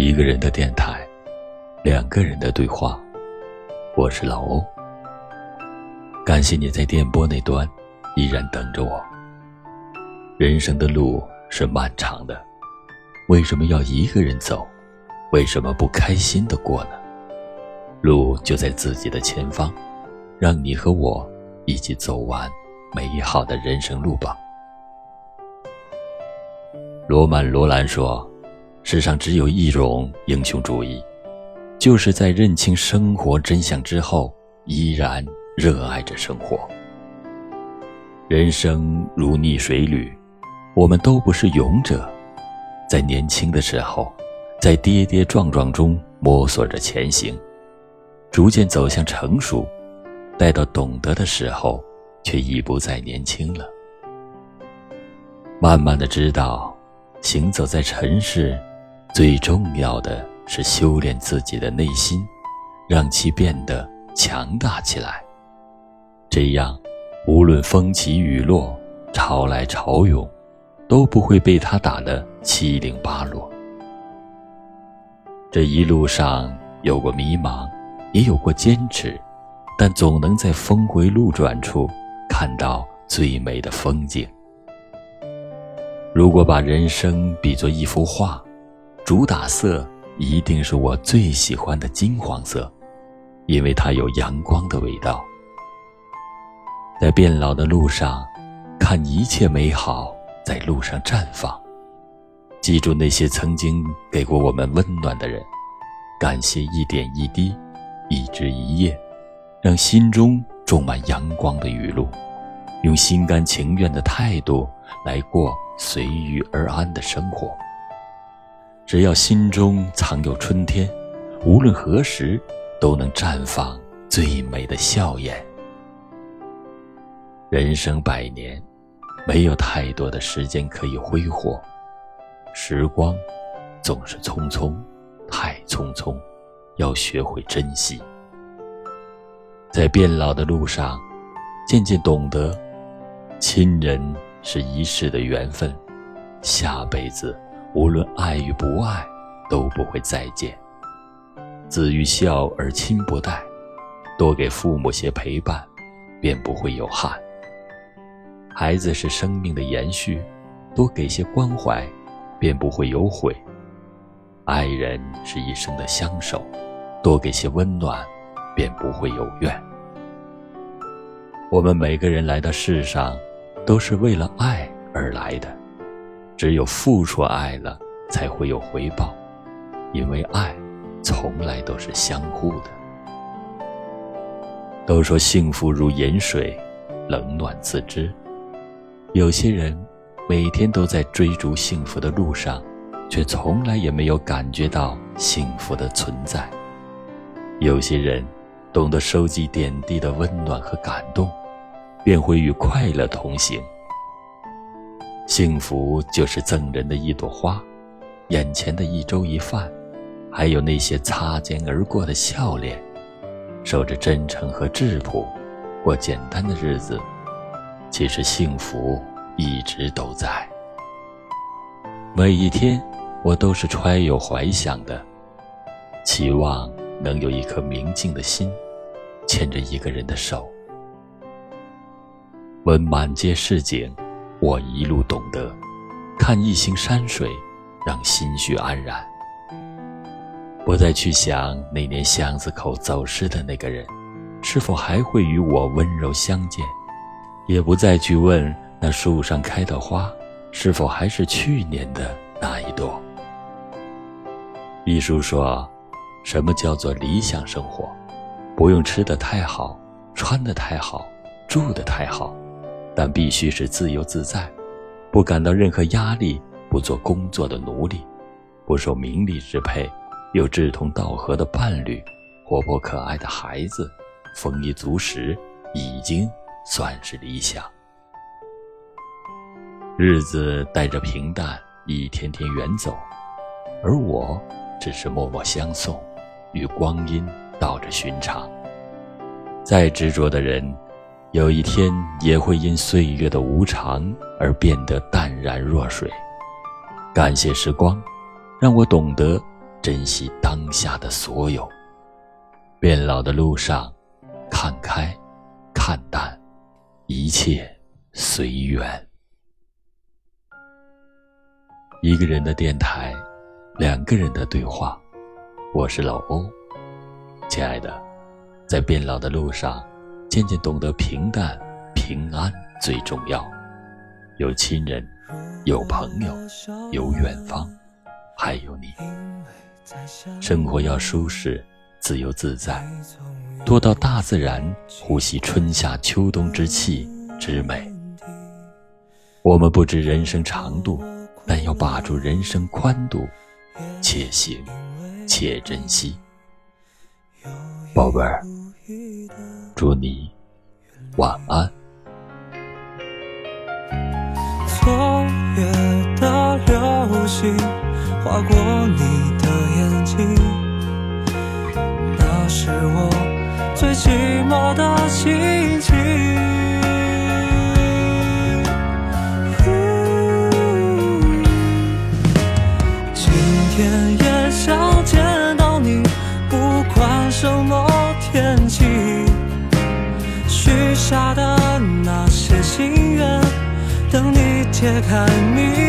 一个人的电台，两个人的对话。我是老欧。感谢你在电波那端依然等着我。人生的路是漫长的，为什么要一个人走？为什么不开心的过呢？路就在自己的前方，让你和我一起走完美好的人生路吧。罗曼·罗兰说：“世上只有一种英雄主义，就是在认清生活真相之后，依然热爱着生活。人生如逆水旅，我们都不是勇者，在年轻的时候，在跌跌撞撞中摸索着前行，逐渐走向成熟，待到懂得的时候，却已不再年轻了。慢慢的知道。”行走在尘世，最重要的是修炼自己的内心，让其变得强大起来。这样，无论风起雨落、潮来潮涌，都不会被他打得七零八落。这一路上有过迷茫，也有过坚持，但总能在峰回路转处看到最美的风景。如果把人生比作一幅画，主打色一定是我最喜欢的金黄色，因为它有阳光的味道。在变老的路上，看一切美好在路上绽放，记住那些曾经给过我们温暖的人，感谢一点一滴，一枝一叶，让心中种满阳光的雨露，用心甘情愿的态度来过。随遇而安的生活。只要心中藏有春天，无论何时都能绽放最美的笑颜。人生百年，没有太多的时间可以挥霍，时光总是匆匆，太匆匆，要学会珍惜。在变老的路上，渐渐懂得，亲人。是一世的缘分，下辈子无论爱与不爱，都不会再见。子欲孝而亲不待，多给父母些陪伴，便不会有憾。孩子是生命的延续，多给些关怀，便不会有悔。爱人是一生的相守，多给些温暖，便不会有怨。我们每个人来到世上。都是为了爱而来的，只有付出爱了，才会有回报，因为爱从来都是相互的。都说幸福如饮水，冷暖自知。有些人每天都在追逐幸福的路上，却从来也没有感觉到幸福的存在。有些人懂得收集点滴的温暖和感动。便会与快乐同行。幸福就是赠人的一朵花，眼前的一粥一饭，还有那些擦肩而过的笑脸，守着真诚和质朴，过简单的日子。其实幸福一直都在。每一天，我都是揣有怀想的，期望能有一颗明净的心，牵着一个人的手。闻满街市井，我一路懂得；看一行山水，让心绪安然。不再去想那年巷子口走失的那个人，是否还会与我温柔相见；也不再去问那树上开的花，是否还是去年的那一朵。一书说：“什么叫做理想生活？不用吃的太好，穿的太好，住的太好。”但必须是自由自在，不感到任何压力，不做工作的奴隶，不受名利支配，有志同道合的伴侣，活泼可爱的孩子，丰衣足食，已经算是理想。日子带着平淡，一天天远走，而我只是默默相送，与光阴道着寻常。再执着的人。有一天也会因岁月的无常而变得淡然若水。感谢时光，让我懂得珍惜当下的所有。变老的路上，看开，看淡，一切随缘。一个人的电台，两个人的对话。我是老欧，亲爱的，在变老的路上，渐渐懂得平淡、平安最重要。有亲人，有朋友，有远方，还有你。生活要舒适。自由自在，多到大自然，呼吸春夏秋冬之气之美。我们不知人生长度，但要把住人生宽度，且行且珍惜。宝贝儿，祝你晚安。昨夜的流星划过你的眼睛。那是我最寂寞的心情。且看你。